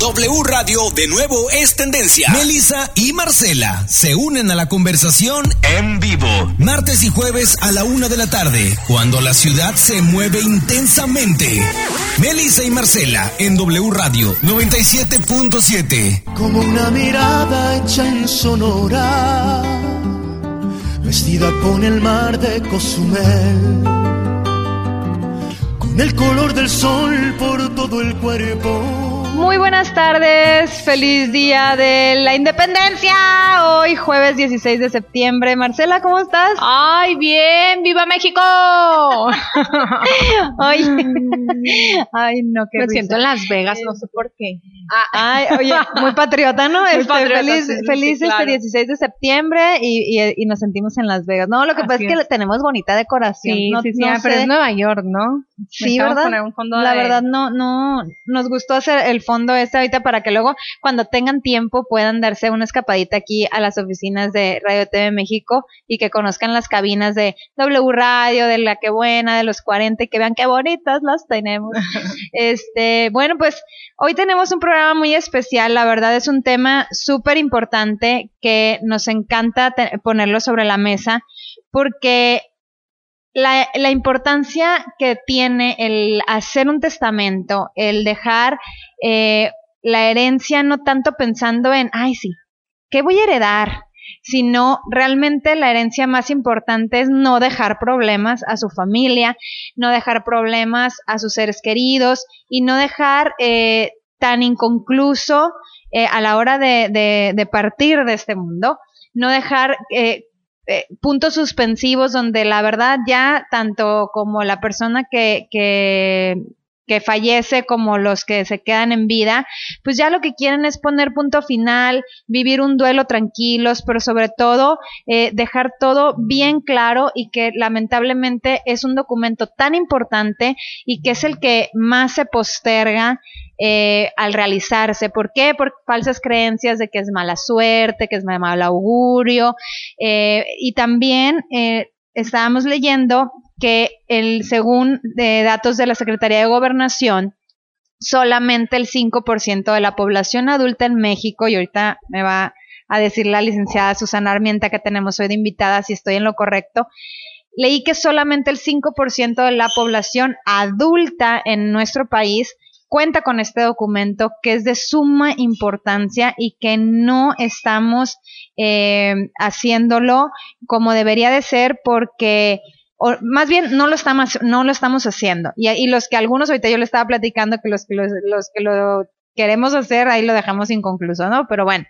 W Radio de nuevo es tendencia. Melissa y Marcela se unen a la conversación en vivo. Martes y jueves a la una de la tarde, cuando la ciudad se mueve intensamente. Melissa y Marcela en W Radio 97.7. Como una mirada hecha en Sonora, vestida con el mar de Cozumel, con el color del sol por todo el cuerpo muy buenas tardes, feliz día de la independencia. Hoy jueves 16 de septiembre. Marcela, ¿cómo estás? Ay, bien, viva México. ay, ay, no, qué Me siento en Las Vegas, no sé por qué. Ah. Ay, oye, muy patriota, ¿no? Este, feliz feliz este 16 de septiembre y, y, nos sentimos en Las Vegas. No, lo que pasa es que tenemos bonita decoración. Sí, no, sí, sí, pero es Nueva York, ¿no? Sí, ¿verdad? la verdad no, no, nos gustó hacer el fondo este ahorita para que luego cuando tengan tiempo puedan darse una escapadita aquí a las oficinas de Radio TV México y que conozcan las cabinas de W Radio, de La Que Buena, de los 40 y que vean qué bonitas las tenemos. este, bueno, pues hoy tenemos un programa muy especial, la verdad es un tema súper importante que nos encanta ponerlo sobre la mesa porque la, la, importancia que tiene el hacer un testamento, el dejar eh, la herencia no tanto pensando en, ay, sí, ¿qué voy a heredar? Sino realmente la herencia más importante es no dejar problemas a su familia, no dejar problemas a sus seres queridos y no dejar eh, tan inconcluso eh, a la hora de, de, de, partir de este mundo, no dejar eh, eh, puntos suspensivos donde la verdad ya tanto como la persona que, que, fallece como los que se quedan en vida, pues ya lo que quieren es poner punto final, vivir un duelo tranquilos, pero sobre todo eh, dejar todo bien claro y que lamentablemente es un documento tan importante y que es el que más se posterga eh, al realizarse. ¿Por qué? Por falsas creencias de que es mala suerte, que es mal augurio. Eh, y también eh, estábamos leyendo que el, según datos de la Secretaría de Gobernación, solamente el 5% de la población adulta en México, y ahorita me va a decir la licenciada Susana Armienta que tenemos hoy de invitada si estoy en lo correcto, leí que solamente el 5% de la población adulta en nuestro país cuenta con este documento que es de suma importancia y que no estamos eh, haciéndolo como debería de ser porque o más bien no lo estamos no lo estamos haciendo. Y, y los que algunos ahorita yo le estaba platicando que los que los, los que lo queremos hacer ahí lo dejamos inconcluso no pero bueno.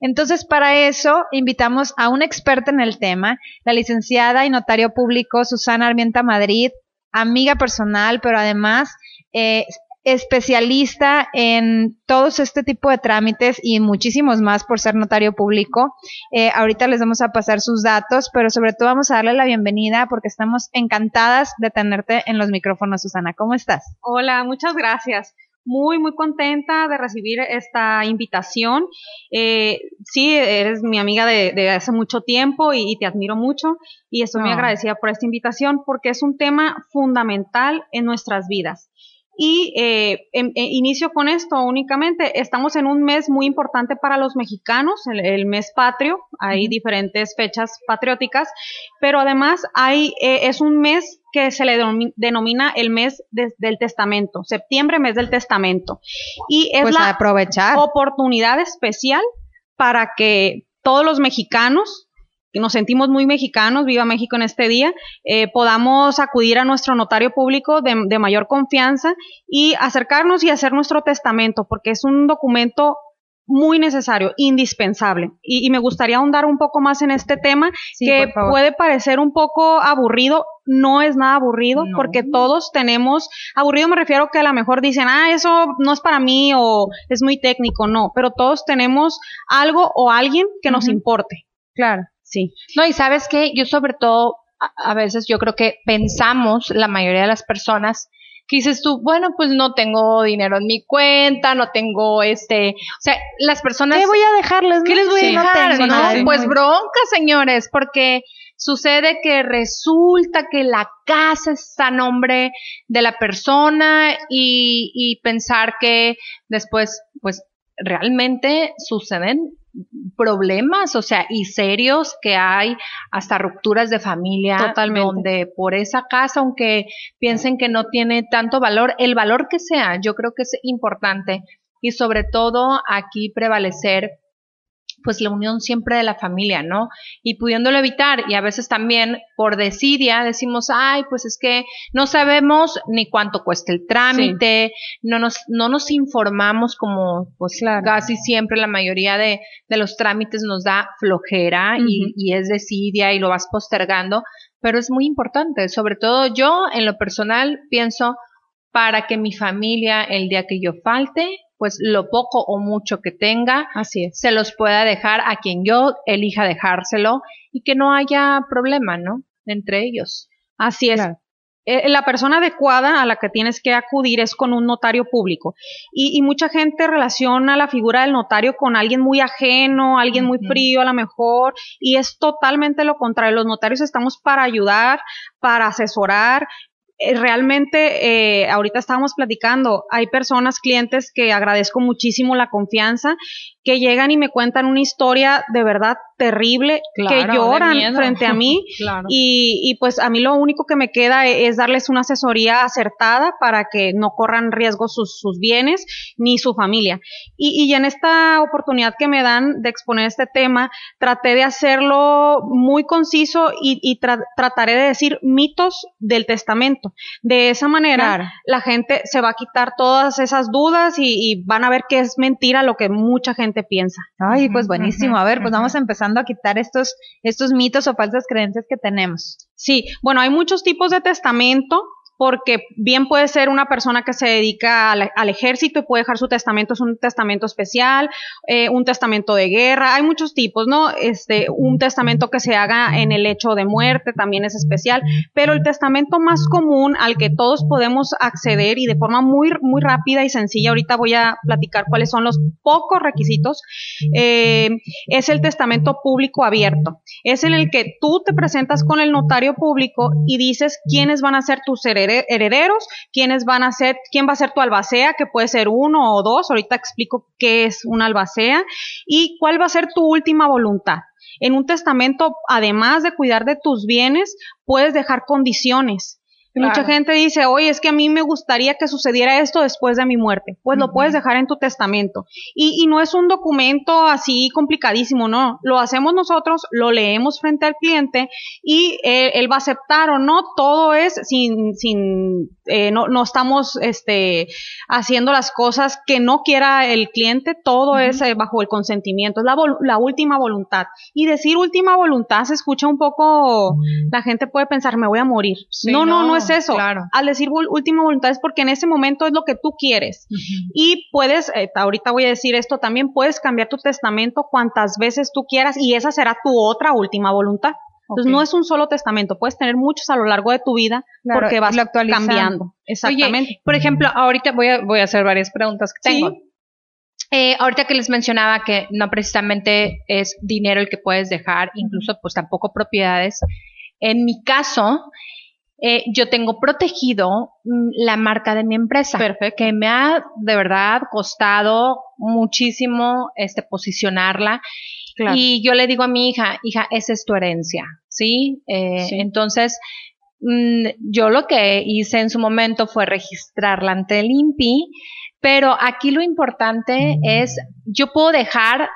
Entonces, para eso invitamos a una experta en el tema, la licenciada y notario público Susana Armienta Madrid, amiga personal, pero además eh, especialista en todos este tipo de trámites y muchísimos más por ser notario público. Eh, ahorita les vamos a pasar sus datos, pero sobre todo vamos a darle la bienvenida porque estamos encantadas de tenerte en los micrófonos, Susana. ¿Cómo estás? Hola, muchas gracias. Muy, muy contenta de recibir esta invitación. Eh, sí, eres mi amiga de, hace mucho tiempo y, te admiro mucho y estoy muy agradecida por esta invitación porque es un tema fundamental en nuestras vidas. Y eh, em, eh, inicio con esto únicamente. Estamos en un mes muy importante para los mexicanos, el, mes patrio. Hay diferentes fechas patrióticas, pero además hay eh, es un mes que se le denomina el mes del testamento, septiembre, mes del testamento. Y es pues la aprovechar. oportunidad especial para que todos los mexicanos nos sentimos muy mexicanos, viva México en este día, eh, podamos acudir a nuestro notario público de, mayor confianza y acercarnos y hacer nuestro testamento, porque es un documento muy necesario, indispensable. Y, me gustaría ahondar un poco más en este tema, que puede parecer un poco aburrido, no es nada aburrido, porque todos tenemos, aburrido me refiero que a lo mejor dicen, ah, eso no es para mí o es muy técnico, no, pero todos tenemos algo o alguien que nos importe. Claro. Sí. No, y sabes que yo sobre todo, a, veces yo creo que pensamos, la mayoría de las personas, que dices tú, bueno, pues no tengo dinero en mi cuenta, no tengo este, o sea, las personas... ¿Qué voy a dejarles? ¿Qué les voy a dejar? No, pues bronca, señores, porque sucede que resulta que la casa está a nombre de la persona y, y pensar que después, pues realmente suceden problemas, o sea, y serios que hay hasta rupturas de familia, Totalmente. donde por esa casa, aunque piensen que no tiene tanto valor, el valor que sea, yo creo que es importante y sobre todo aquí prevalecer pues la unión siempre de la familia, ¿no? Y pudiéndolo evitar, y a veces también por desidia decimos, ay, pues es que no sabemos ni cuánto cuesta el trámite, no, nos, no nos informamos como pues casi siempre la mayoría de, de, los trámites nos da flojera y, y es desidia y lo vas postergando, pero es muy importante, sobre todo yo en lo personal pienso para que mi familia el día que yo falte pues lo poco o mucho que tenga, Así se los pueda dejar a quien yo elija dejárselo y que no haya problema, ¿no? Entre ellos. Así es. Eh, la persona adecuada a la que tienes que acudir es con un notario público. Y, mucha gente relaciona la figura del notario con alguien muy ajeno, alguien muy frío a lo mejor, y es totalmente lo contrario. Los notarios estamos para ayudar, para asesorar realmente, eh, ahorita estábamos platicando, hay personas, clientes que agradezco muchísimo la confianza, que llegan y me cuentan una historia de verdad terrible, que lloran frente a mí y, y, pues a mí lo único que me queda e, es, darles una asesoría acertada para que no corran riesgo sus, sus bienes ni su familia. Y, y, en esta oportunidad que me dan de exponer este tema, traté de hacerlo muy conciso y, y trataré de decir mitos del testamento. De esa manera, la gente se va a quitar todas esas dudas y, van a ver que es mentira lo que mucha gente piensa. Ay, pues buenísimo. A ver, pues vamos empezando a quitar estos, estos mitos o falsas creencias que tenemos. Sí, bueno, hay muchos tipos de testamento porque bien puede ser una persona que se dedica al, ejército y puede dejar su testamento, es un testamento especial, eh, un testamento de guerra, hay muchos tipos, ¿no? Este, un testamento que se haga en el hecho de muerte también es especial, pero el testamento más común al que todos podemos acceder y de forma muy, muy rápida y sencilla, ahorita voy a platicar cuáles son los pocos requisitos, eh, es el testamento público abierto. Es en el que tú te presentas con el notario público y dices quiénes van a ser tus herederos herederos, quiénes van a ser, quién va a ser tu albacea, que puede ser uno o dos, ahorita explico qué es una albacea, y cuál va a ser tu última voluntad. En un testamento, además de cuidar de tus bienes, puedes dejar condiciones. Mucha gente dice, oye, es que a mí me gustaría que sucediera esto después de mi muerte. Pues lo puedes dejar en tu testamento. Y, y, no es un documento así complicadísimo, no. Lo hacemos nosotros, lo leemos frente al cliente y eh, él va a aceptar o no. Todo es sin, sin, eh, no, no estamos este, haciendo las cosas que no quiera el cliente. Todo es eh, bajo el consentimiento. Es la, la última voluntad. Y decir última voluntad se escucha un poco, la gente puede pensar, me voy a morir. no, no, no es eso. Claro. Al decir última voluntad es porque en ese momento es lo que tú quieres. Y puedes, eh, ahorita voy a decir esto también, puedes cambiar tu testamento cuantas veces tú quieras y esa será tu otra última voluntad. Entonces no es un solo testamento, puedes tener muchos a lo largo de tu vida porque vas cambiando. Exactamente. por ejemplo, ahorita voy a, voy a hacer varias preguntas que tengo. Eh, ahorita que les mencionaba que no precisamente es dinero el que puedes dejar, incluso pues tampoco propiedades. En mi caso, eh, yo tengo protegido mm, la marca de mi empresa, Perfecto. que me ha de verdad costado muchísimo este posicionarla. Y yo le digo a mi hija, hija, esa es tu herencia, ¿sí? Eh, entonces, mm, yo lo que hice en su momento fue registrarla ante el INPI, pero aquí lo importante es, yo puedo dejar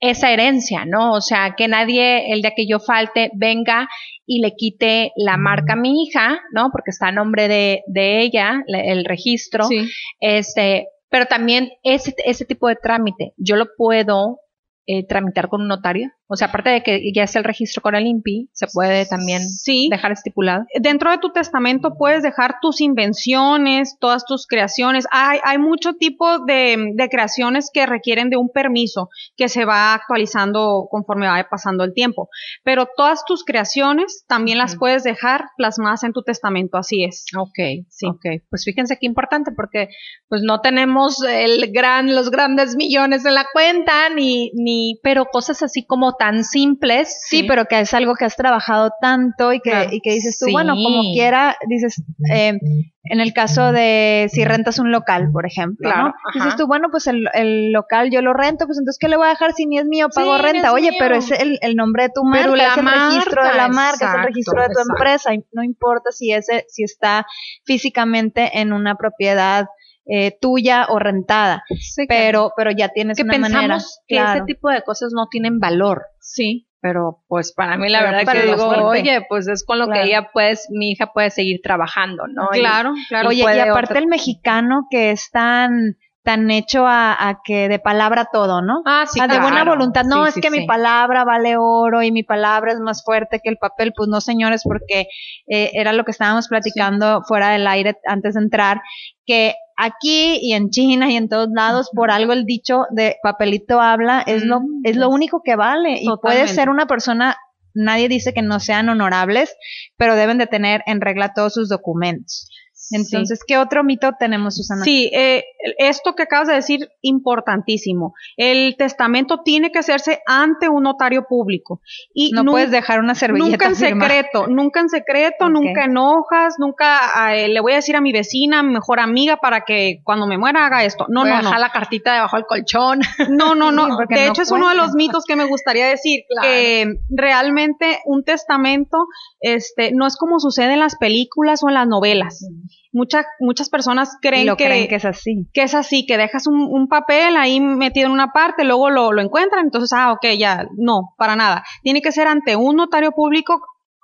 esa herencia, ¿no? O sea, que nadie el día que yo falte venga y le quite la marca a mi hija, ¿no? Porque está a nombre de, de ella, el registro. Sí. Este, pero también ese, ese tipo de trámite, yo lo puedo eh, tramitar con un notario? O sea, aparte de que ya es el registro con el INPI, se puede también dejar estipulado. Dentro de tu testamento puedes dejar tus invenciones, todas tus creaciones. Hay, hay mucho tipo de, de, creaciones que requieren de un permiso que se va actualizando conforme va pasando el tiempo. Pero todas tus creaciones también las puedes dejar plasmadas en tu testamento, así es. Ok, sí. Ok, pues fíjense qué importante porque pues no tenemos el gran, los grandes millones en la cuenta ni, ni pero cosas así como tan simples. Sí, pero que es algo que has trabajado tanto y que, y que dices tú, bueno, como quiera, dices, eh, en el caso de si rentas un local, por ejemplo, ¿no? Dices tú, bueno, pues el, el, local yo lo rento, pues entonces, ¿qué le voy a dejar si ni es mío? Pago renta. Oye, pero es el, el, nombre de tu marca, es el registro de la marca, es el registro de tu empresa. Y no importa si, ese, si está físicamente en una propiedad eh, tuya o rentada. pero, pero ya tienes que una pensamos que ese tipo de cosas no tienen valor. Sí. Pero pues para mí la verdad que digo, oye, pues es con lo que ella pues, mi hija puede seguir trabajando, ¿no? Claro, claro. Oye, y aparte el mexicano que es tan tan hecho a, que de palabra todo, ¿no? Ah, sí, De buena voluntad, no, es que mi palabra vale oro y mi palabra es más fuerte que el papel, pues no, señores, porque eh, era lo que estábamos platicando fuera del aire antes de entrar, que aquí y en China y en todos lados, por algo el dicho de papelito habla es lo, mm, es lo único que vale. Y puede ser una persona nadie dice que no sean honorables, pero deben de tener en regla todos sus documentos. Entonces, ¿qué otro mito tenemos, Susana? Sí, eh, esto que acabas de decir, importantísimo. El testamento tiene que hacerse ante un notario público. Y no puedes dejar una servilleta. Nunca en secreto, nunca en secreto, nunca enojas, nunca eh, le voy a decir a mi vecina, mi mejor amiga, para que cuando me muera haga esto. No, no, dejar la cartita debajo del colchón. No, no, no. de hecho, es uno de los mitos que me gustaría decir, que realmente un testamento este, no es como sucede en las películas o en las novelas muchas muchas personas creen, que, que, es así. Que es así, que dejas un, un, papel ahí metido en una parte, luego lo, lo encuentran, entonces, ah, ok, ya, no, para nada. Tiene que ser ante un notario público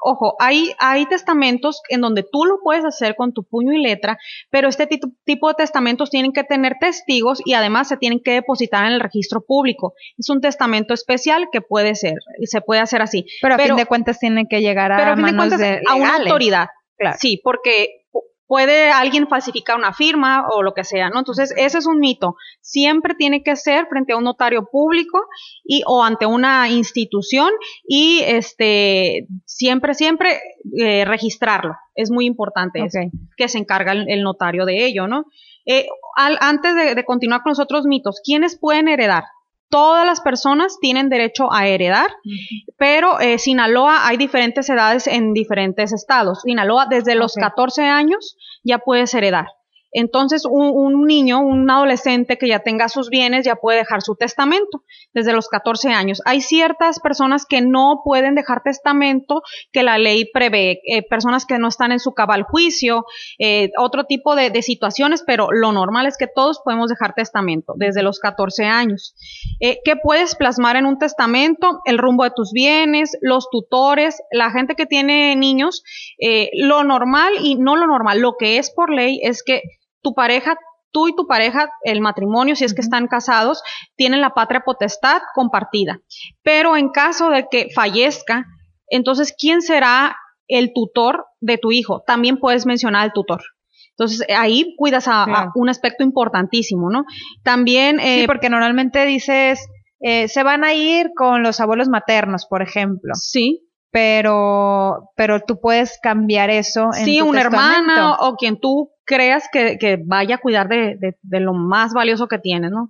ojo, hay, hay testamentos en donde tú lo puedes hacer con tu puño y letra, pero este tipo de testamentos tienen que tener testigos y además se tienen que depositar en el registro público. Es un testamento especial que puede ser, y se puede hacer así. Pero a fin de cuentas tiene que llegar a manos de, a una autoridad. Claro. Sí, porque puede alguien falsificar una firma o lo que sea, ¿no? Entonces, ese es un mito. Siempre tiene que ser frente a un notario público y o ante una institución y este siempre siempre eh, registrarlo. Es muy importante que se encarga el, notario de ello, ¿no? Eh, antes de, de continuar con los otros mitos, ¿quiénes pueden heredar? Todas las personas tienen derecho a heredar, pero eh, Sinaloa hay diferentes edades en diferentes estados. Sinaloa desde los 14 años ya puedes heredar. Entonces, un, niño, un adolescente que ya tenga sus bienes, ya puede dejar su testamento desde los 14 años. Hay ciertas personas que no pueden dejar testamento que la ley prevé, eh, personas que no están en su cabal juicio, eh, otro tipo de, situaciones, pero lo normal es que todos podemos dejar testamento desde los 14 años. Eh, ¿Qué puedes plasmar en un testamento? El rumbo de tus bienes, los tutores, la gente que tiene niños. lo normal y no lo normal, lo que es por ley es que tu pareja, tú y tu pareja, el matrimonio, si es que están casados, tienen la patria potestad compartida. Pero en caso de que fallezca, entonces, ¿quién será el tutor de tu hijo? También puedes mencionar al tutor. Entonces, ahí cuidas a, un aspecto importantísimo, ¿no? También... Eh, sí, porque normalmente dices, eh, se van a ir con los abuelos maternos, por ejemplo. Sí pero pero tú puedes cambiar eso en sí un hermano o quien tú creas que, que vaya a cuidar de, de, lo más valioso que tienes, ¿no?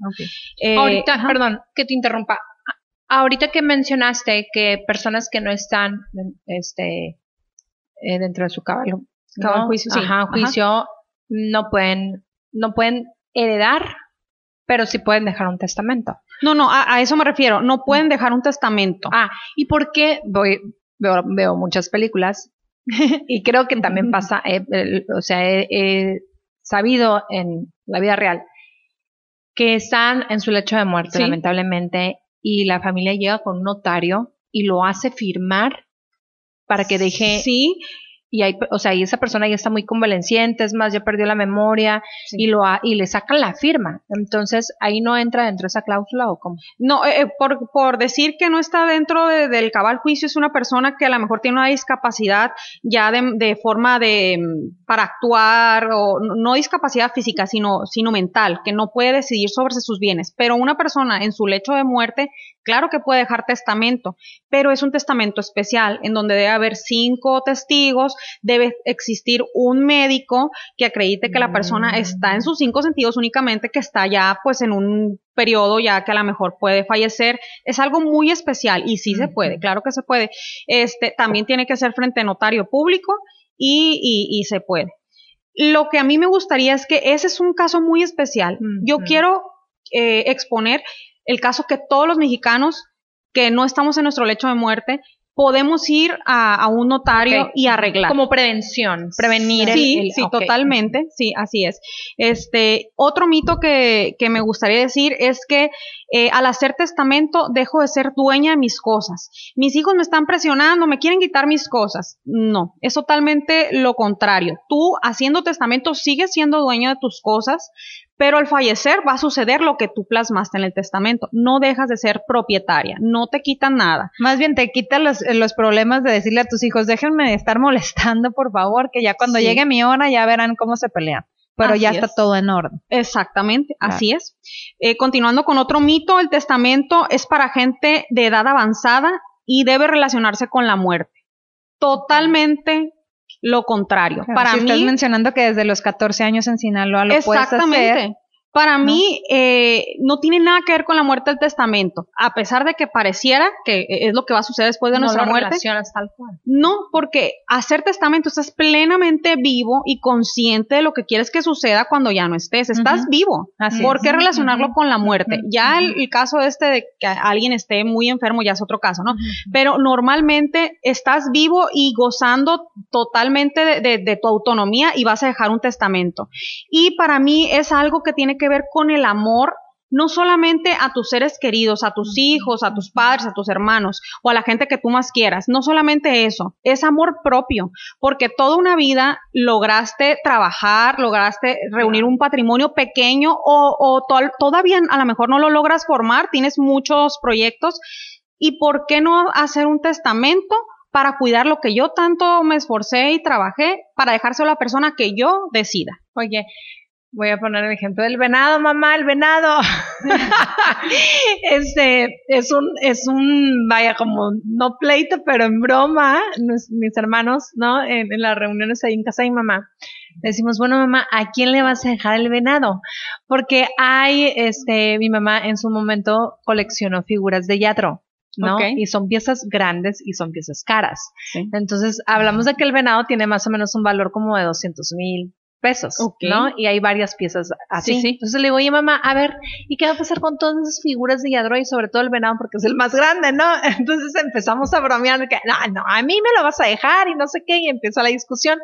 Eh, Ahorita, perdón, que te interrumpa. Ahorita que mencionaste que personas que no están este eh, dentro de su caballo, juicio, sí, juicio no pueden no pueden heredar, pero sí pueden dejar un testamento. No, no, a, a, eso me refiero. No pueden dejar un testamento. Ah, ¿y por qué? Voy, veo, veo muchas películas y creo que también pasa, eh, o sea, he, sabido en la vida real que están en su lecho de muerte, lamentablemente, y la familia llega con un notario y lo hace firmar para que deje sí y hay, o sea, y esa persona ya está muy convalenciente, es más, ya perdió la memoria y lo y le sacan la firma. Entonces, ahí no entra dentro de esa cláusula o cómo? No, eh, eh, por, por decir que no está dentro del cabal juicio es una persona que a lo mejor tiene una discapacidad ya de, de forma de para actuar o no discapacidad física, sino sino mental, que no puede decidir sobre sus bienes, pero una persona en su lecho de muerte Claro que puede dejar testamento, pero es un testamento especial en donde debe haber cinco testigos debe existir un médico que acredite que la persona está en sus cinco sentidos únicamente, que está ya pues en un periodo ya que a lo mejor puede fallecer. Es algo muy especial y sí se puede, claro que se puede. Este, también tiene que ser frente a notario público y, y, se puede. Lo que a mí me gustaría es que ese es un caso muy especial. Yo quiero eh, exponer el caso que todos los mexicanos que no estamos en nuestro lecho de muerte podemos ir a, un notario y arreglar. Como prevención, prevenir. Sí, el, sí, totalmente, sí, así es. Este, otro mito que, que me gustaría decir es que eh, al hacer testamento dejo de ser dueña de mis cosas. Mis hijos me están presionando, me quieren quitar mis cosas. No, es totalmente lo contrario. Tú haciendo testamento sigues siendo dueño de tus cosas, pero al fallecer va a suceder lo que tú plasmaste en el testamento. No dejas de ser propietaria, no te quitan nada. Más bien te quitan los, los problemas de decirle a tus hijos, déjenme de estar molestando, por favor, que ya cuando llegue mi hora ya verán cómo se pelean. Pero ya está todo en orden. Exactamente, así es. Eh, continuando con otro mito, el testamento es para gente de edad avanzada y debe relacionarse con la muerte. Totalmente lo contrario. Para si mí, estás mencionando que desde los 14 años en Sinaloa lo puedes hacer. Para mí, eh, no tiene nada que ver con la muerte del testamento, a pesar de que pareciera que es lo que va a suceder después de nuestra muerte. Tal cual. No, porque hacer testamento estás plenamente vivo y consciente de lo que quieres que suceda cuando ya no estés. Estás vivo. ¿Por qué relacionarlo con la muerte? Ya el, caso este de que alguien esté muy enfermo ya es otro caso, ¿no? Pero normalmente estás vivo y gozando totalmente de tu autonomía y vas a dejar un testamento. Y para mí es algo que tiene que ver con el amor no solamente a tus seres queridos, a tus hijos, a tus padres, a tus hermanos o a la gente que tú más quieras, no solamente eso, es amor propio, porque toda una vida lograste trabajar, lograste reunir un patrimonio pequeño o, todavía a lo mejor no lo logras formar, tienes muchos proyectos y ¿por qué no hacer un testamento? para cuidar lo que yo tanto me esforcé y trabajé para dejárselo a la persona que yo decida. Oye, Voy a poner el ejemplo del venado, mamá, el venado. este es un, es un, vaya, como no pleito, pero en broma, mis, hermanos, ¿no? En, las reuniones ahí en casa de mi mamá. Decimos, bueno, mamá, ¿a quién le vas a dejar el venado? Porque hay, este, mi mamá en su momento coleccionó figuras de yadro. ¿no? Y son piezas grandes y son piezas caras. Entonces, hablamos de que el venado tiene más o menos un valor como de 200 mil, pesos, ¿no? Y hay varias piezas así. Sí, Entonces le digo, oye mamá, a ver, ¿y qué va a pasar con todas esas figuras de Yadro y sobre todo el venado porque es el más grande, ¿no? Entonces empezamos a bromear que, no, no, a mí me lo vas a dejar y no sé qué, y empieza la discusión.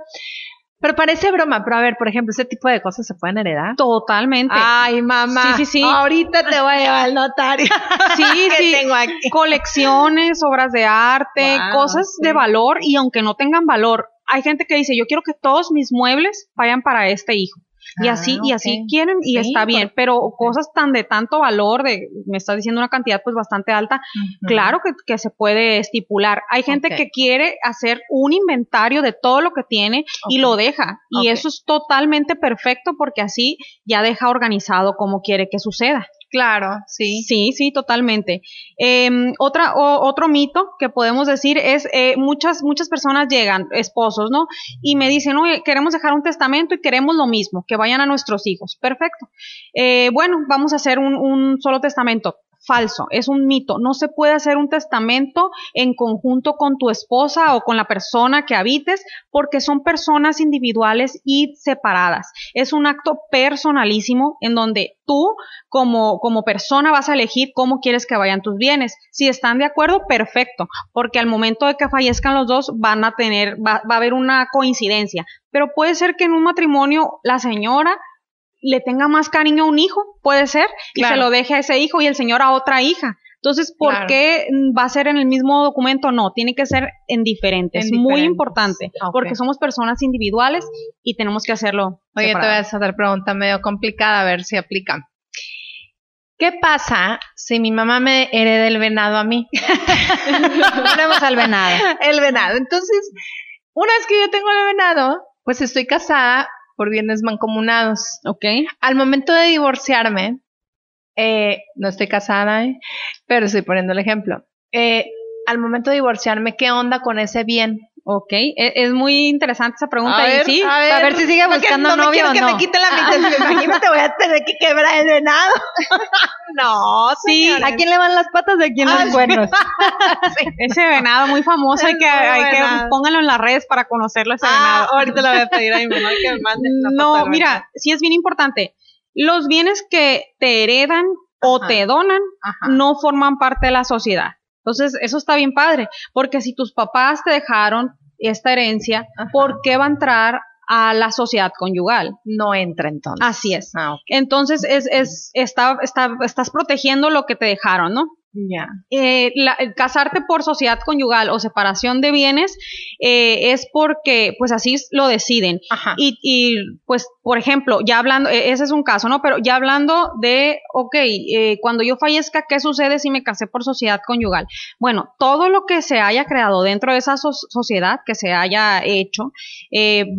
Pero parece broma, pero a ver, por ejemplo, ese tipo de cosas se pueden heredar. Totalmente. Ay, mamá. Sí, sí, sí. Ahorita te voy a llevar al notario. sí, sí. Tengo aquí? Colecciones, obras de arte, cosas de valor y aunque no tengan valor, hay gente que dice, yo quiero que todos mis muebles vayan para este hijo. Y ah, así, y así quieren, y está bien, pero cosas tan de tanto valor, de, me estás diciendo una cantidad pues bastante alta, claro que, se puede estipular. Hay gente que quiere hacer un inventario de todo lo que tiene y lo deja, y eso es totalmente perfecto porque así ya deja organizado como quiere que suceda. Claro, sí. Sí, sí, totalmente. Em, otra, otro mito que podemos decir es, eh, muchas, muchas personas llegan, esposos, ¿no? Y me dicen, oye, queremos dejar un testamento y queremos lo mismo, que vayan a nuestros hijos. Perfecto. Eh, bueno, vamos a hacer un, un solo testamento falso, es un mito. No se puede hacer un testamento en conjunto con tu esposa o con la persona que habites porque son personas individuales y separadas. Es un acto personalísimo en donde tú como, como persona vas a elegir cómo quieres que vayan tus bienes. Si están de acuerdo, perfecto, porque al momento de que fallezcan los dos van a tener, va, va a haber una coincidencia. Pero puede ser que en un matrimonio la señora le tenga más cariño a un hijo, puede ser, y se lo deje a ese hijo y el señor a otra hija. Entonces, ¿por qué va a ser en el mismo documento? No, tiene que ser en diferentes. Es muy importante, porque somos personas individuales y tenemos que hacerlo. Oye, te voy a hacer pregunta medio complicada, a ver si aplica. ¿Qué pasa si mi mamá me hereda el venado a mí? Ponemos al venado. El venado. Entonces, una vez que yo tengo el venado, pues estoy casada, por bienes mancomunados. Ok. Al momento de divorciarme, eh, no estoy casada, pero estoy poniendo el ejemplo. Eh, al momento de divorciarme, ¿qué onda con ese bien? Ok, e, es, muy interesante esa pregunta. A ver, sí, a ver, si sigue buscando no novio o no. que me quite la mitad, imagínate, voy a tener que quebrar el venado. no, sí. ¿A quién le van las patas de a quién los ah, cuernos? Ese venado muy famoso, hay que, hay que pónganlo en las redes para conocerlo ese ah, venado. Ahorita le voy a pedir a mi mamá que me mande No, mira, sí es bien importante. Los bienes que te heredan o te donan no forman parte de la sociedad. Entonces, eso está bien padre, porque si tus papás te dejaron esta herencia, ¿por qué va a entrar a la sociedad conyugal? No entra entonces. Así es. Ah, entonces, es, es, está, está, estás protegiendo lo que te dejaron, ¿no? Ya. Eh, casarte por sociedad conyugal o separación de bienes eh, es porque, pues así lo deciden. Y, y, pues, por ejemplo, ya hablando, e, ese es un caso, ¿no? Pero ya hablando de, ok, eh, cuando yo fallezca, ¿qué sucede si me casé por sociedad conyugal? Bueno, todo lo que se haya creado dentro de esa sociedad, que se haya hecho,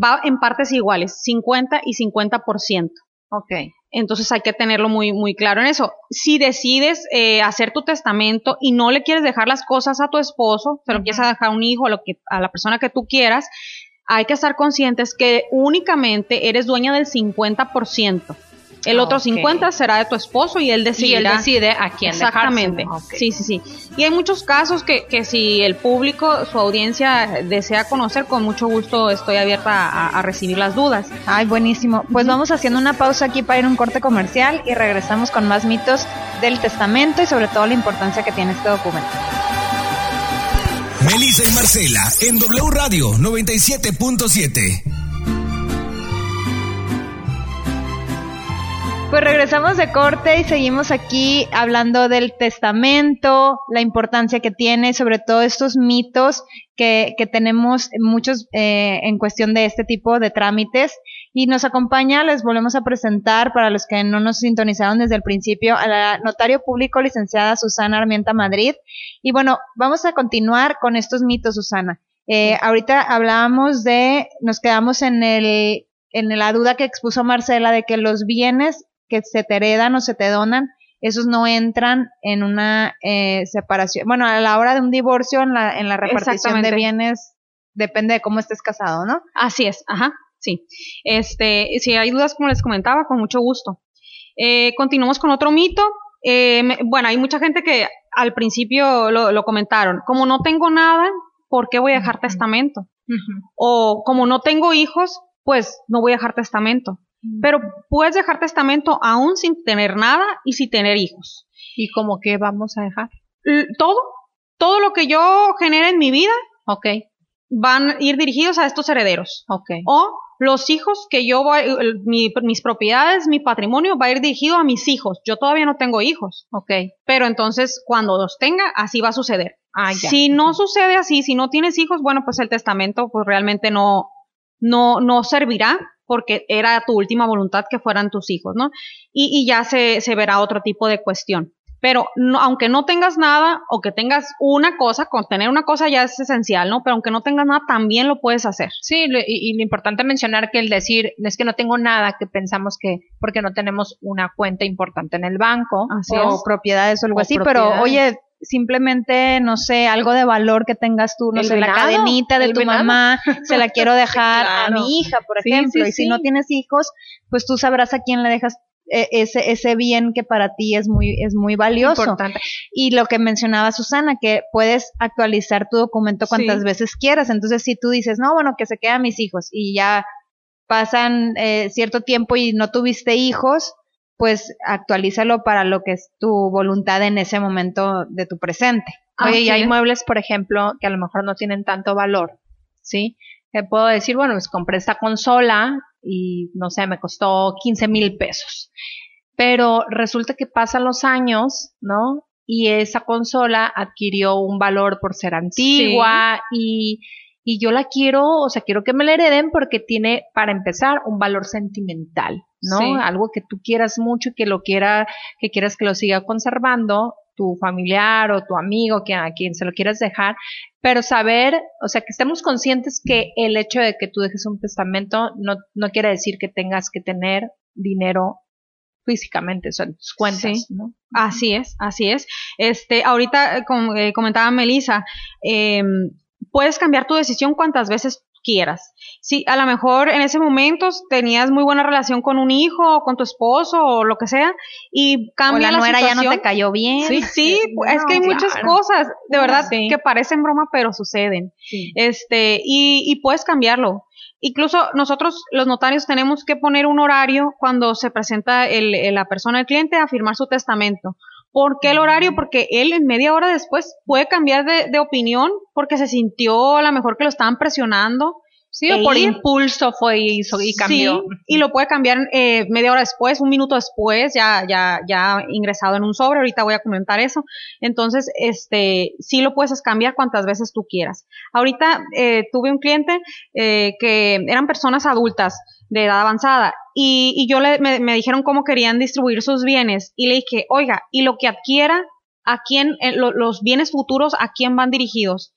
va en partes iguales, 50 y 50%. Ok. Entonces hay que tenerlo muy, muy claro en eso. Si decides eh, hacer tu testamento y no le quieres dejar las cosas a tu esposo, se lo quieres dejar a un hijo, a, lo que, a la persona que tú quieras, hay que estar conscientes que únicamente eres dueña del 50%. El otro 50 será de tu esposo y él decide. Y él decide a quién Exactamente. Sí, sí, sí. Y hay muchos casos que, que si el público, su audiencia desea conocer, con mucho gusto estoy abierta a, recibir las dudas. Ay, buenísimo. Pues vamos haciendo una pausa aquí para ir a un corte comercial y regresamos con más mitos del testamento y sobre todo la importancia que tiene este documento. Melissa y Marcela en W Radio 97.7. Pues regresamos de corte y seguimos aquí hablando del testamento, la importancia que tiene, sobre todo estos mitos que, que tenemos muchos eh, en cuestión de este tipo de trámites. Y nos acompaña, les volvemos a presentar, para los que no nos sintonizaron desde el principio, a la notario público licenciada Susana Armienta Madrid. Y bueno, vamos a continuar con estos mitos, Susana. Eh, ahorita hablábamos de, nos quedamos en el en la duda que expuso Marcela de que los bienes que se te heredan o se te donan, esos no entran en una eh, separación. Bueno, a la hora de un divorcio, en la, en la repartición de bienes, depende de cómo estés casado, ¿no? Así es, ajá, sí. Este, si hay dudas, como les comentaba, con mucho gusto. Eh, continuamos con otro mito. Eh, bueno, hay mucha gente que al principio lo, comentaron, como no tengo nada, ¿por qué voy a dejar testamento? O como no tengo hijos, pues no voy a dejar testamento. Pero puedes dejar testamento aún sin tener nada y sin tener hijos. ¿Y como que vamos a dejar? Todo, todo lo que yo genere en mi vida, ok, van a ir dirigidos a estos herederos. Ok. O los hijos que yo voy, mis propiedades, mi patrimonio va a ir dirigido a mis hijos. Yo todavía no tengo hijos. Ok. Pero entonces, cuando los tenga, así va a suceder. Ah, si no sucede así, si no tienes hijos, bueno, pues el testamento pues realmente no, no, no servirá porque era tu última voluntad que fueran tus hijos, ¿no? Y, ya se, se, verá otro tipo de cuestión. Pero no, aunque no tengas nada o que tengas una cosa, con tener una cosa ya es esencial, ¿no? Pero aunque no tengas nada, también lo puedes hacer. Sí, y, lo importante mencionar que el decir es que no tengo nada, que pensamos que porque no tenemos una cuenta importante en el banco o propiedades o algo así, pero oye, simplemente, no sé, algo de valor que tengas tú, no sé, la cadenita de tu mamá, se la quiero dejar a mi hija, por ejemplo, y si no tienes hijos, pues tú sabrás a quién le dejas e, ese, ese bien que para ti es muy, es muy valioso. Importante. Y lo que mencionaba Susana, que puedes actualizar tu documento cuantas veces quieras. Entonces, si tú dices, no, bueno, que se quedan mis hijos y ya pasan eh, cierto tiempo y no tuviste hijos, pues actualízalo para lo que es tu voluntad en ese momento de tu presente. Oye, y hay muebles, por ejemplo, que a lo mejor no tienen tanto valor, ¿sí? Que puedo decir, bueno, pues compré esta consola y, no sé, me costó 15 mil pesos. Pero resulta que pasan los años, ¿no? Y esa consola adquirió un valor por ser antigua y y yo la quiero, o sea, quiero que me la hereden porque tiene, para empezar, un valor sentimental, ¿no? Algo que tú quieras mucho y que lo quiera, que quieras que lo siga conservando, tu familiar o tu amigo, que a quien se lo quieras dejar, pero saber, o sea, que estemos conscientes que el hecho de que tú dejes un testamento no, no quiere decir que tengas que tener dinero físicamente, o sea, tus cuentas, ¿no? Así es, así es. Este, ahorita, como eh, comentaba Melissa, eh, puedes cambiar tu decisión cuantas veces quieras. Si a lo mejor en ese momento tenías muy buena relación con un hijo o con tu esposo o lo que sea y cambia o la, nuera ya no te cayó bien. Sí, sí, es que hay muchas cosas, de verdad, que parecen broma pero suceden. Este, y, y puedes cambiarlo. Incluso nosotros, los notarios, tenemos que poner un horario cuando se presenta el, la persona, el cliente, a firmar su testamento. ¿Por qué el horario? Porque él en media hora después puede cambiar de, de opinión porque se sintió a lo mejor que lo estaban presionando Sí, o por impulso fue y, y cambió. Sí, y lo puede cambiar eh, media hora después, un minuto después, ya, ya, ya ingresado en un sobre. Ahorita voy a comentar eso. Entonces, este, sí lo puedes cambiar cuantas veces tú quieras. Ahorita eh, tuve un cliente eh, que eran personas adultas de edad avanzada y, yo le, me, dijeron cómo querían distribuir sus bienes y le dije, oiga, y lo que adquiera, ¿a quién, eh, lo, los bienes futuros, a quién van dirigidos?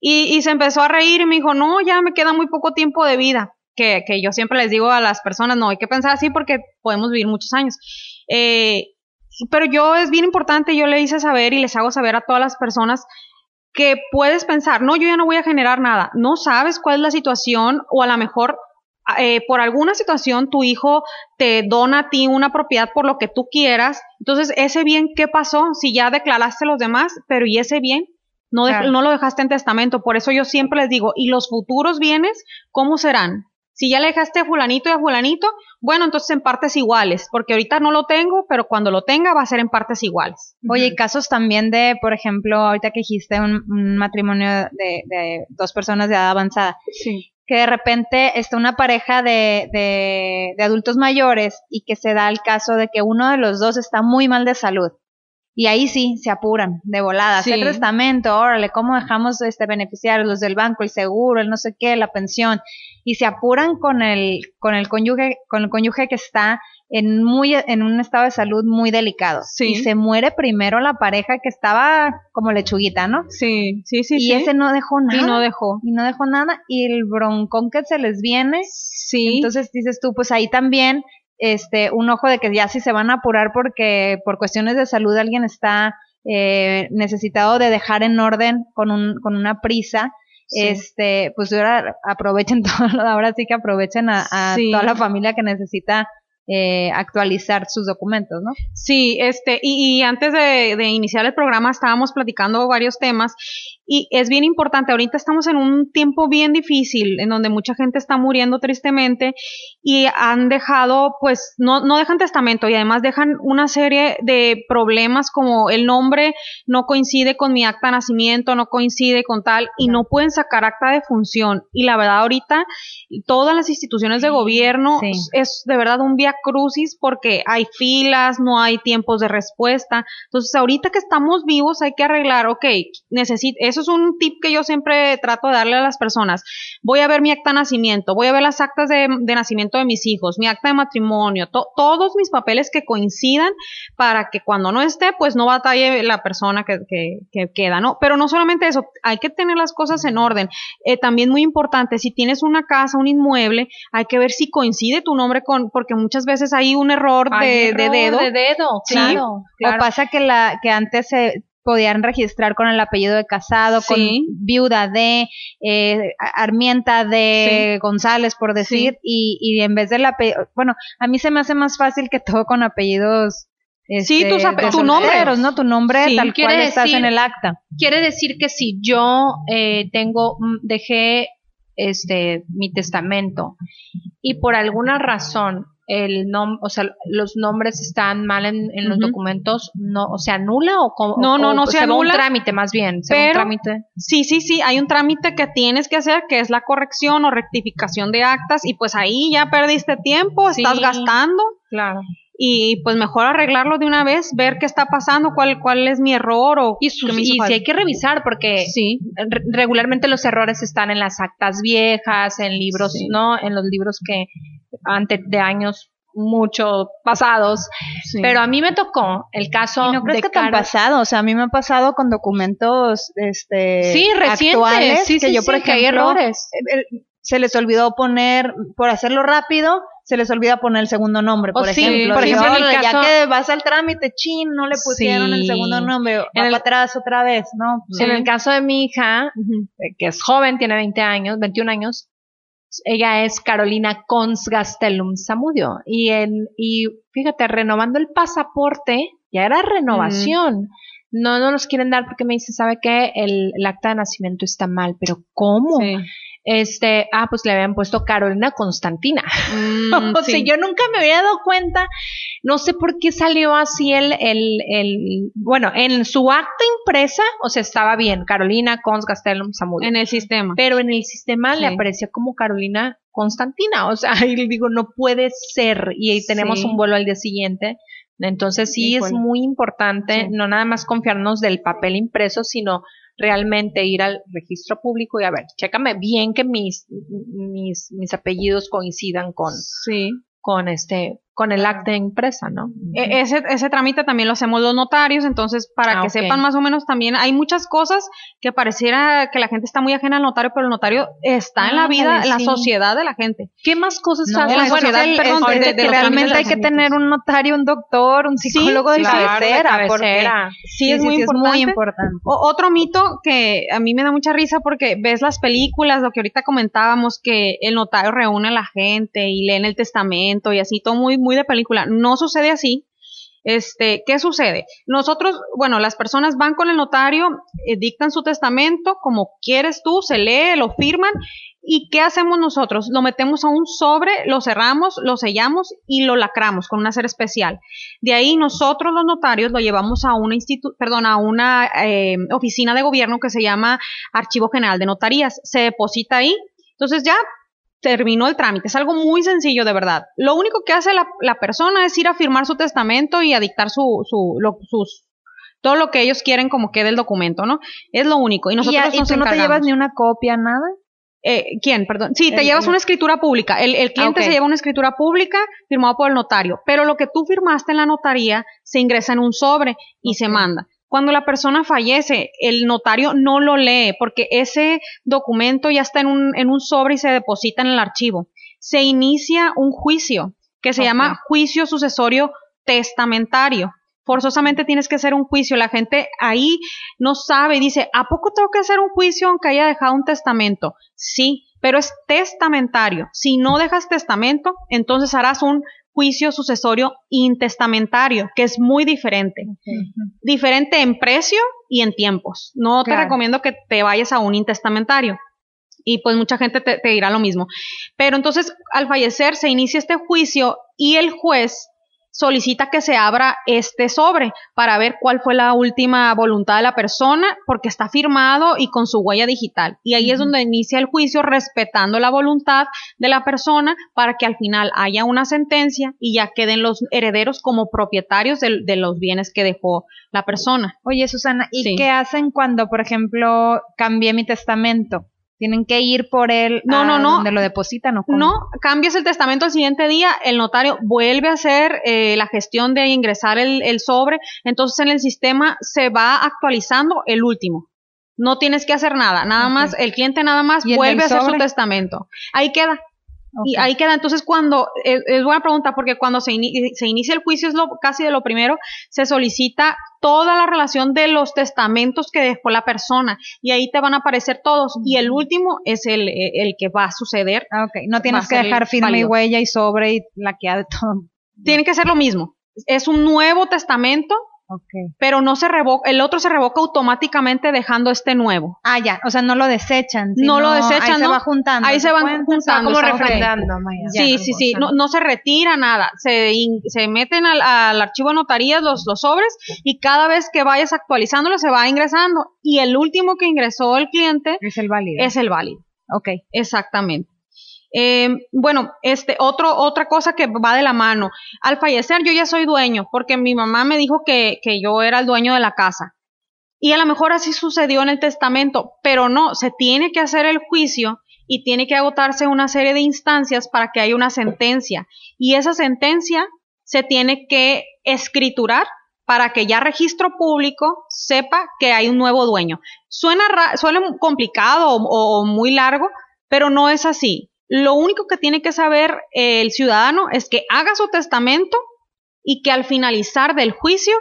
Y, y, se empezó a reír y me dijo, no, ya me queda muy poco tiempo de vida. Que, que yo siempre les digo a las personas, no, hay que pensar así porque podemos vivir muchos años. Eh, pero yo es bien importante, yo le hice saber y les hago saber a todas las personas que puedes pensar, no, yo ya no voy a generar nada, no sabes cuál es la situación o a lo mejor eh, por alguna situación tu hijo te dona a ti una propiedad por lo que tú quieras, entonces ese bien, ¿qué pasó? Si ya declaraste los demás, pero ¿y ese bien? No, no lo dejaste en testamento, por eso yo siempre les digo, ¿y los futuros bienes cómo serán? Si ya le dejaste a fulanito y a fulanito, bueno, entonces en partes iguales, porque ahorita no lo tengo, pero cuando lo tenga va a ser en partes iguales. Oye, y casos también de, por ejemplo, ahorita que dijiste un, matrimonio de, de, dos personas de edad avanzada. Sí. Que de repente está una pareja de, de, de adultos mayores y que se da el caso de que uno de los dos está muy mal de salud y ahí sí, se apuran de volada. Sí. El testamento, órale, ¿cómo dejamos este beneficiarios? Los del banco, el seguro, el no sé qué, la pensión. Y se apuran con el, con el cónyuge, con el cónyuge que está en muy, en un estado de salud muy delicado. Sí. Y se muere primero la pareja que estaba como lechuguita, ¿no? Sí, sí, sí. Y sí. ese no dejó nada. Y no dejó. Y no dejó nada. Y el broncón que se les viene. Sí. Entonces dices tú, pues ahí también este, un ojo de que ya si se van a apurar porque por cuestiones de salud alguien está eh, necesitado de dejar en orden con, un, con una prisa, sí. este, pues ahora aprovechen todo, ahora sí que aprovechen a, a sí. toda la familia que necesita eh, actualizar sus documentos, ¿no? Sí, este, y, y antes de, de, iniciar el programa estábamos platicando varios temas y es bien importante, ahorita estamos en un tiempo bien difícil, en donde mucha gente está muriendo tristemente y han dejado, pues, no, no dejan testamento y además dejan una serie de problemas como el nombre no coincide con mi acta de nacimiento, no coincide con tal y no pueden sacar acta de función. Y la verdad ahorita todas las instituciones de gobierno sí. es de verdad un via crucis porque hay filas, no hay tiempos de respuesta. Entonces ahorita que estamos vivos hay que arreglar, ok, necesito, eso es un tip que yo siempre trato de darle a las personas. Voy a ver mi acta de nacimiento, voy a ver las actas de, nacimiento de mis hijos, mi acta de matrimonio, to, todos mis papeles que coincidan para que cuando no esté, pues no batalle la persona que queda, ¿no? Pero no solamente eso, hay que tener las cosas en orden. Eh, también muy importante, si tienes una casa, un inmueble, hay que ver si coincide tu nombre con, porque muchas veces hay un error, de, error de, dedo. De dedo, ¿sí? claro, claro. O pasa que la, que antes se podían registrar con el apellido de casado, sí. con viuda de, eh, armienta de sí. González, por decir, y, y en vez del apellido, bueno, a mí se me hace más fácil que todo con apellidos este, sí, tus ape tu nombre, ¿no? Tu nombre sí, tal cual decir, estás en el acta. Quiere decir que si yo eh, tengo, dejé este mi testamento y por alguna razón el nom o sea, los nombres están mal en, en los uh -huh. documentos, no, o sea, anula o No, no, no se, se anula. un trámite más bien, se pero, un trámite. Sí, sí, sí, hay un trámite que tienes que hacer que es la corrección o rectificación de actas y pues ahí ya perdiste tiempo, sí, estás gastando. Claro y pues mejor arreglarlo de una vez, ver qué está pasando, cuál, cuál es mi error o y, sus, y si hay que revisar porque sí. re regularmente los errores están en las actas viejas, en libros, sí. ¿no? En los libros que antes de años mucho pasados, sí. pero a mí me tocó el caso ¿Y no crees de que tan pasado, o sea, a mí me ha pasado con documentos este sí, recientes, actuales sí, que sí, yo por ejemplo hay errores. se les olvidó poner por hacerlo rápido se les olvida poner el segundo nombre, por ejemplo. Por ejemplo, ya que vas al trámite, chin, no le pusieron el segundo nombre, va para atrás otra vez, ¿no? En el caso de mi hija, eh, que es joven, tiene 20 años, 21 años, ella es Carolina Consgastelum Samudio. Y, en, y fíjate, renovando el pasaporte, ya era renovación. No, no nos quieren dar porque me dice, ¿sabe qué? El, acta de nacimiento está mal, pero ¿cómo? Este, ah, pues le habían puesto Carolina Constantina. Mm, o sea, yo nunca me había dado cuenta, no sé por qué salió así el, el, el, bueno, en su acta impresa, o sea, estaba bien, Carolina Cons Gastelum Samudio. En el sistema. Pero en el sistema le aparecía como Carolina Constantina, o sea, y le digo, no puede ser, y ahí tenemos un vuelo al día siguiente. Entonces sí, es muy importante no nada más confiarnos del papel impreso, sino realmente ir al registro público y a ver, chécame bien que mis, mis, mis apellidos coincidan con, sí. con este, con el acta impresa, ¿no? E, ese, ese trámite también lo hacemos los notarios, entonces para ah, que sepan más o menos también hay muchas cosas que pareciera que la gente está muy ajena al notario, pero el notario está en la vida, en la sociedad de la gente. ¿Qué más cosas no, la sociedad? perdón, de, realmente hay que tener un notario, un doctor, un psicólogo de, cabecera, sí, es, muy, importante. otro mito que a mí me da mucha risa porque ves las películas, lo que ahorita comentábamos, que el notario reúne a la gente y leen el testamento y así, todo muy muy de película. No sucede así. Este, ¿qué sucede? Nosotros, bueno, las personas van con el notario, eh, dictan su testamento como quieres tú, se lee, lo firman ¿Y qué hacemos nosotros? Lo metemos a un sobre, lo cerramos, lo sellamos y lo lacramos con una cera especial. De ahí nosotros los notarios lo llevamos a una institu perdón, a una eh, oficina de gobierno que se llama Archivo General de Notarías. Se deposita ahí. Entonces ya terminó el trámite. Es algo muy sencillo, de verdad. Lo único que hace la, la persona es ir a firmar su testamento y a dictar su, su, sus, todo lo que ellos quieren como quede el documento, ¿no? Es lo único. Y nosotros ¿Y, tú no te llevas ni una copia, nada? Eh, ¿Quién? Perdón. Sí, te llevas una escritura pública. El, el cliente se lleva una escritura pública firmada por el notario, pero lo que tú firmaste en la notaría se ingresa en un sobre y se manda. Cuando la persona fallece, el notario no lo lee porque ese documento ya está en un, en un sobre y se deposita en el archivo. Se inicia un juicio que se llama juicio sucesorio testamentario. Forzosamente tienes que hacer un juicio. La gente ahí no sabe y dice, ¿a poco tengo que hacer un juicio aunque haya dejado un testamento? Sí, pero es testamentario. Si no dejas testamento, entonces harás un juicio sucesorio intestamentario, que es muy diferente. Diferente en precio y en tiempos. No te recomiendo que te vayas a un intestamentario. Y pues mucha gente te, te dirá lo mismo. Pero entonces, al fallecer, se inicia este juicio y el juez solicita que se abra este sobre para ver cuál fue la última voluntad de la persona, porque está firmado y con su huella digital. Y ahí es donde inicia el juicio respetando la voluntad de la persona para que al final haya una sentencia y ya queden los herederos como propietarios de, los bienes que dejó la persona. Oye, Susana, ¿y qué hacen cuando, por ejemplo, cambié mi testamento? Tienen que ir por él no, no, no. donde lo depositan o No, cambias el testamento al siguiente día, el notario vuelve a hacer eh, la gestión de ingresar el, sobre, entonces en el sistema se va actualizando el último. No tienes que hacer nada, nada más, el cliente nada más vuelve a hacer su testamento. Ahí queda. Y ahí queda. Entonces, cuando, es, buena pregunta, porque cuando se, se, inicia el juicio, es lo, casi de lo primero, se solicita toda la relación de los testamentos que dejó la persona. Y ahí te van a aparecer todos. Y el último es el, el que va a suceder. Ah, ok, no tienes que dejar firma y huella y sobre y la que ha de todo. Tiene que ser lo mismo. Es un nuevo testamento pero no se revoca, el otro se revoca automáticamente dejando este nuevo. Ah, ya, o sea, no lo desechan. No lo desechan, ahí se va juntando. Ahí se van juntando. Como refrendando. Sí, sí, sí, no, no, se retira nada. Se, se meten al, al, archivo de notarías los, los sobres y cada vez que vayas actualizándolo se va ingresando. Y el último que ingresó el cliente es el válido. Es el válido. Ok. Exactamente. Eh, bueno, este, otro, otra cosa que va de la mano. Al fallecer yo ya soy dueño, porque mi mamá me dijo que, que yo era el dueño de la casa. Y a lo mejor así sucedió en el testamento, pero no, se tiene que hacer el juicio y tiene que agotarse una serie de instancias para que haya una sentencia. Y esa sentencia se tiene que escriturar para que ya registro público sepa que hay un nuevo dueño. Suena, suena complicado o muy largo, pero no es así Lo único que tiene que saber el ciudadano es que haga su testamento y que al finalizar del juicio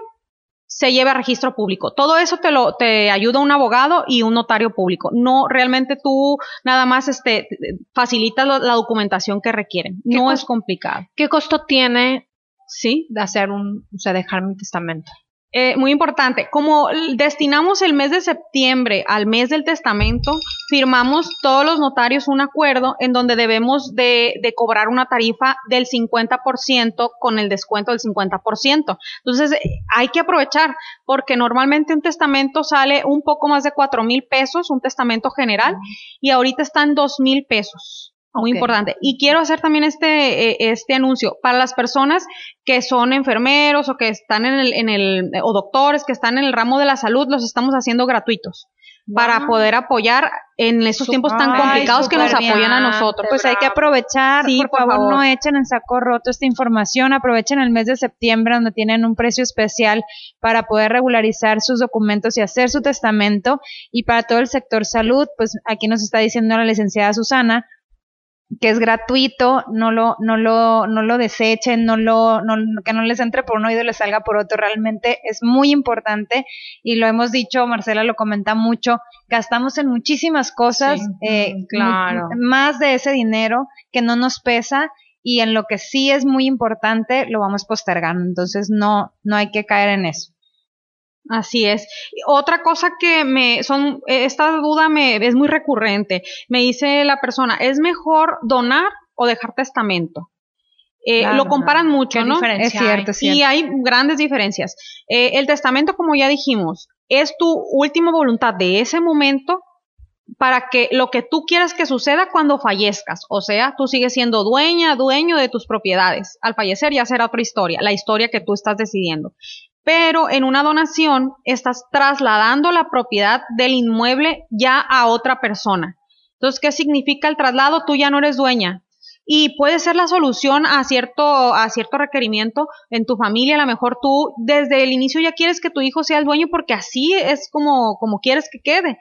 se lleve a registro público. Todo eso te lo te ayuda un abogado y un notario público. No realmente tú nada más este facilitas la documentación que requieren. No es complicado. ¿Qué costo tiene sí de hacer un, o sea, dejar mi testamento? Eh, muy importante, como destinamos el mes de septiembre al mes del testamento, firmamos todos los notarios un acuerdo en donde debemos de, de cobrar una tarifa del 50% con el descuento del 50%. Entonces, hay que aprovechar porque normalmente un testamento sale un poco más de cuatro mil pesos, un testamento general, y ahorita está en dos mil pesos. Muy importante. Y quiero hacer también este, eh, este anuncio para las personas que son enfermeros o que están en el, en el, o doctores que están en el ramo de la salud, los estamos haciendo gratuitos. Para poder apoyar en esos tiempos tan complicados que nos apoyan a nosotros. Pues hay que aprovechar, por, favor, no echen en saco roto esta información, aprovechen el mes de septiembre donde tienen un precio especial para poder regularizar sus documentos y hacer su testamento. Y para todo el sector salud, pues aquí nos está diciendo la licenciada Susana, que es gratuito, no lo, no lo, no lo desechen, no lo, no, que no les entre por un oído y les salga por otro. Realmente es muy importante y lo hemos dicho, Marcela lo comenta mucho, gastamos en muchísimas cosas, eh, claro. más de ese dinero que no nos pesa y en lo que sí es muy importante lo vamos postergando. Entonces no, no hay que caer en eso. Así es. Otra cosa que me son esta duda me es muy recurrente. Me dice la persona, ¿es mejor donar o dejar testamento? Eh, lo comparan mucho, ¿no? Es cierto, sí. Y hay grandes diferencias. Eh, el testamento, como ya dijimos, es tu última voluntad de ese momento para que lo que tú quieras que suceda cuando fallezcas, o sea, tú sigues siendo dueña, dueño de tus propiedades. Al fallecer ya será otra historia, la historia que tú estás decidiendo pero en una donación estás trasladando la propiedad del inmueble ya a otra persona. Entonces, ¿qué significa el traslado? Tú ya no eres dueña. Y puede ser la solución a cierto, a cierto requerimiento en tu familia. A lo mejor tú desde el inicio ya quieres que tu hijo sea el dueño porque así es como, como quieres que quede.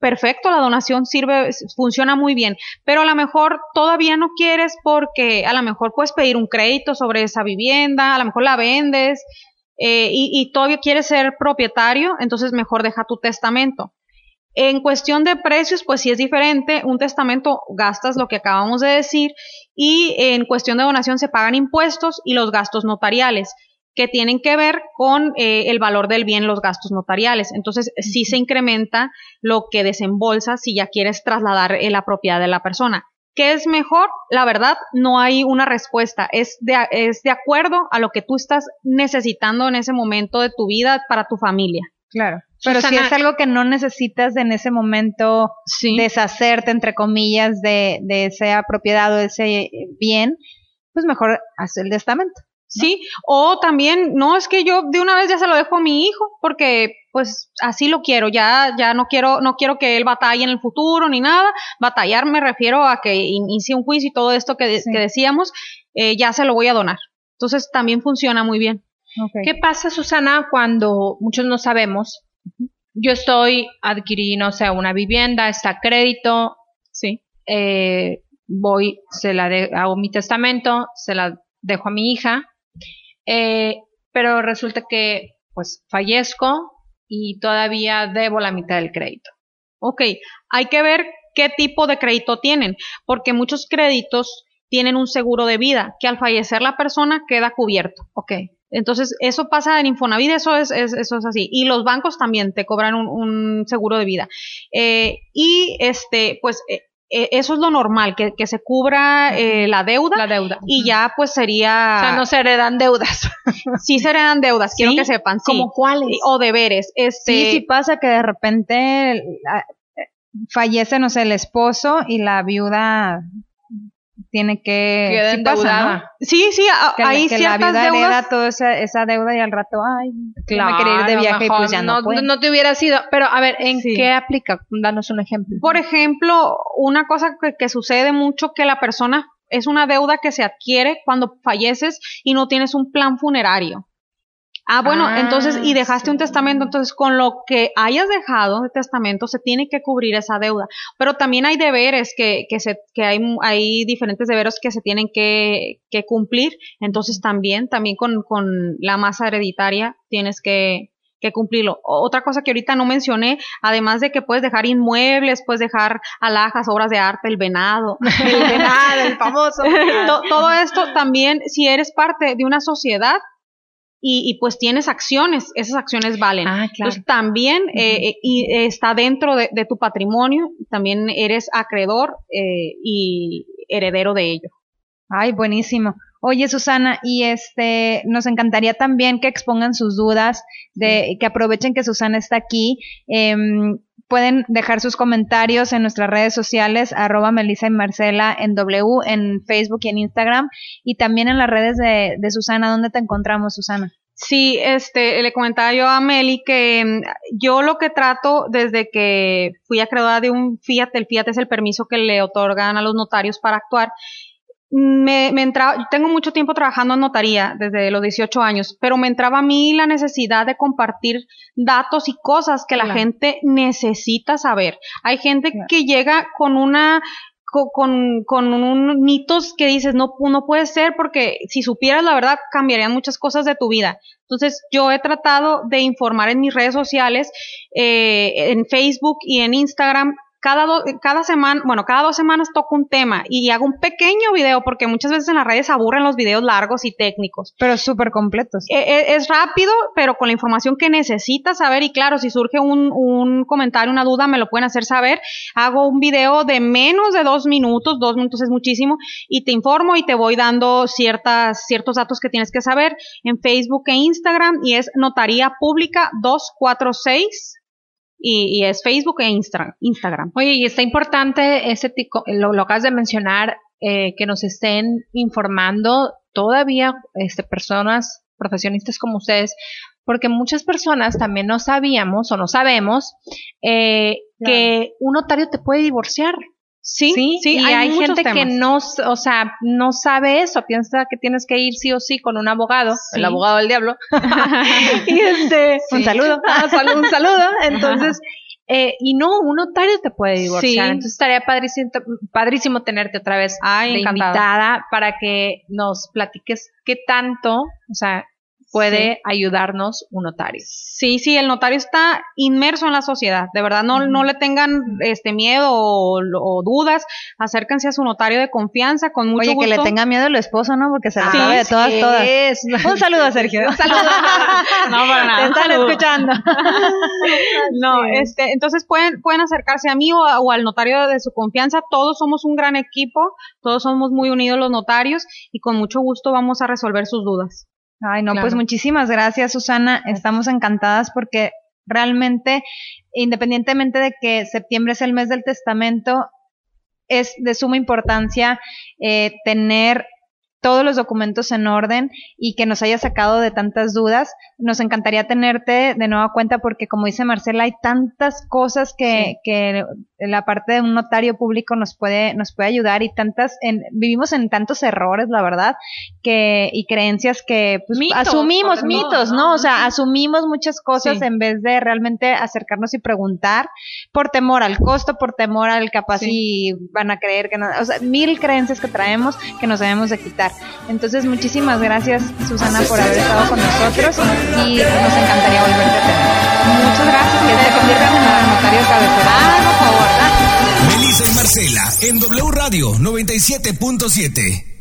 Perfecto, la donación sirve, funciona muy bien. Pero a lo mejor todavía no quieres porque a lo mejor puedes pedir un crédito sobre esa vivienda, a lo mejor la vendes, eh, y, todavía quieres ser propietario, entonces mejor deja tu testamento. En cuestión de precios, pues sí es diferente. Un testamento gastas lo que acabamos de decir y en cuestión de donación se pagan impuestos y los gastos notariales que tienen que ver con eh, el valor del bien, los gastos notariales. Entonces, sí se incrementa lo que desembolsa si ya quieres trasladar eh, la propiedad de la persona. ¿Qué es mejor? La verdad, no hay una respuesta. Es de, es de acuerdo a lo que tú estás necesitando en ese momento de tu vida para tu familia. Claro. Pero si es algo que no necesitas en ese momento deshacerte, entre comillas, de, de esa propiedad o de ese bien, pues mejor haz el testamento. Sí, o también, no, es que yo de una vez ya se lo dejo a mi hijo, porque pues así lo quiero, ya, ya no quiero, no quiero que él batalle en el futuro ni nada, batallar me refiero a que inicie un juicio y todo esto que, decíamos, eh, ya se lo voy a donar. Entonces también funciona muy bien. ¿Qué pasa, Susana, cuando muchos no sabemos? Yo estoy adquiriendo, o sea, una vivienda, está crédito, sí. Eh, voy, se la hago mi testamento, se la dejo a mi hija, eh, pero resulta que pues fallezco y todavía debo la mitad del crédito. Ok, hay que ver qué tipo de crédito tienen, porque muchos créditos tienen un seguro de vida que al fallecer la persona queda cubierto. Ok. Entonces, eso pasa en Infonavit, eso es, eso es así. Y los bancos también te cobran un, seguro de vida. Eh, y este, pues, eh, eh, eso es lo normal, que, que se cubra eh, la deuda. La deuda. Y ya pues sería... O sea, no se heredan deudas. sí se heredan deudas, quiero que sepan. Sí. ¿Como cuáles? O deberes. Este... Sí, sí pasa que de repente fallece, no sé, el esposo y la viuda tiene que sí pasa, Sí, sí, hay que ciertas la viuda hereda toda esa, deuda y al rato, ay, claro, me quería ir de viaje y pues ya no, no, no te hubiera sido, pero a ver, ¿en qué aplica? Danos un ejemplo. Por ejemplo, una cosa que, que sucede mucho que la persona es una deuda que se adquiere cuando falleces y no tienes un plan funerario Ah, bueno, ah, entonces, y dejaste un testamento, entonces con lo que hayas dejado de testamento se tiene que cubrir esa deuda. Pero también hay deberes que, que, se, que hay, hay diferentes deberes que se tienen que, que cumplir, entonces también, también con, con la masa hereditaria tienes que, que cumplirlo. Otra cosa que ahorita no mencioné, además de que puedes dejar inmuebles, puedes dejar alhajas, obras de arte, el venado, el venado, el famoso. todo esto también, si eres parte de una sociedad, y, pues tienes acciones, esas acciones valen. Ah, Entonces también eh, y está dentro de, tu patrimonio, también eres acreedor eh, y heredero de ello. Ay, buenísimo. Oye, Susana, y este, nos encantaría también que expongan sus dudas, de que aprovechen que Susana está aquí. Em, pueden dejar sus comentarios en nuestras redes sociales, arroba Melissa y Marcela en W, en Facebook y en Instagram, y también en las redes de, de Susana. ¿Dónde te encontramos, Susana? Sí, este, le comentaba yo a Meli que em, yo lo que trato desde que fui acreedora de un Fiat, el Fiat es el permiso que le otorgan a los notarios para actuar, me, me entraba, tengo mucho tiempo trabajando en notaría, desde los 18 años, pero me entraba a mí la necesidad de compartir datos y cosas que la gente necesita saber. Hay gente que llega con una con, con un mitos que dices, no, no puede ser porque si supieras la verdad cambiarían muchas cosas de tu vida. Entonces yo he tratado de informar en mis redes sociales, eh, en Facebook y en Instagram cada, cada semana, bueno, cada dos semanas toco un tema y hago un pequeño video porque muchas veces en las redes aburren los videos largos y técnicos. Pero súper completos. E, e, es, rápido, pero con la información que necesitas saber y claro, si surge un, un comentario, una duda, me lo pueden hacer saber. Hago un video de menos de dos minutos, dos minutos es muchísimo, y te informo y te voy dando ciertas, ciertos datos que tienes que saber en Facebook e Instagram y es Notaría Pública 246 y, es Facebook e Instagram. Oye, y está importante ese lo, lo acabas de mencionar, eh, que nos estén informando todavía este, personas profesionistas como ustedes, porque muchas personas también no sabíamos o no sabemos eh, que un notario te puede divorciar. Sí, sí, y hay, gente que no, o sea, no sabe eso, piensa que tienes que ir sí o sí con un abogado, el abogado del diablo. y este, un saludo, ah, un saludo. Entonces, eh, y no, un notario te puede divorciar. Entonces estaría padrísimo, padrísimo tenerte otra vez invitada para que nos platiques qué tanto, o sea, puede ayudarnos un notario. Sí, sí, el notario está inmerso en la sociedad. De verdad, no, no le tengan este miedo o, dudas. Acérquense a su notario de confianza con mucho Oye, que le tenga miedo el esposo, ¿no? Porque se la sabe de todas, todas. Un saludo a Sergio. Un saludo. no, para nada. Te están escuchando. no, este, entonces pueden, pueden acercarse a mí o, o al notario de su confianza. Todos somos un gran equipo. Todos somos muy unidos los notarios y con mucho gusto vamos a resolver sus dudas. Ay, no, pues muchísimas gracias, Susana. Estamos encantadas porque realmente, independientemente de que septiembre es el mes del testamento, es de suma importancia eh, tener todos los documentos en orden y que nos haya sacado de tantas dudas. Nos encantaría tenerte de nueva cuenta porque, como dice Marcela, hay tantas cosas que, que la parte de un notario público nos puede, nos puede ayudar y tantas, en, vivimos en tantos errores, la verdad, que, y creencias que pues, asumimos, mitos, ¿no? O sea, asumimos muchas cosas en vez de realmente acercarnos y preguntar por temor al costo, por temor al capaz y van a creer que no, o sea, mil creencias que traemos que nos debemos de quitar. Entonces, muchísimas gracias, Susana, por haber estado con nosotros y nos encantaría volverte a tener. Muchas gracias. Que se conviertan en la notario cabecera. Ah, por favor. Melissa y Marcela en W Radio 97.7.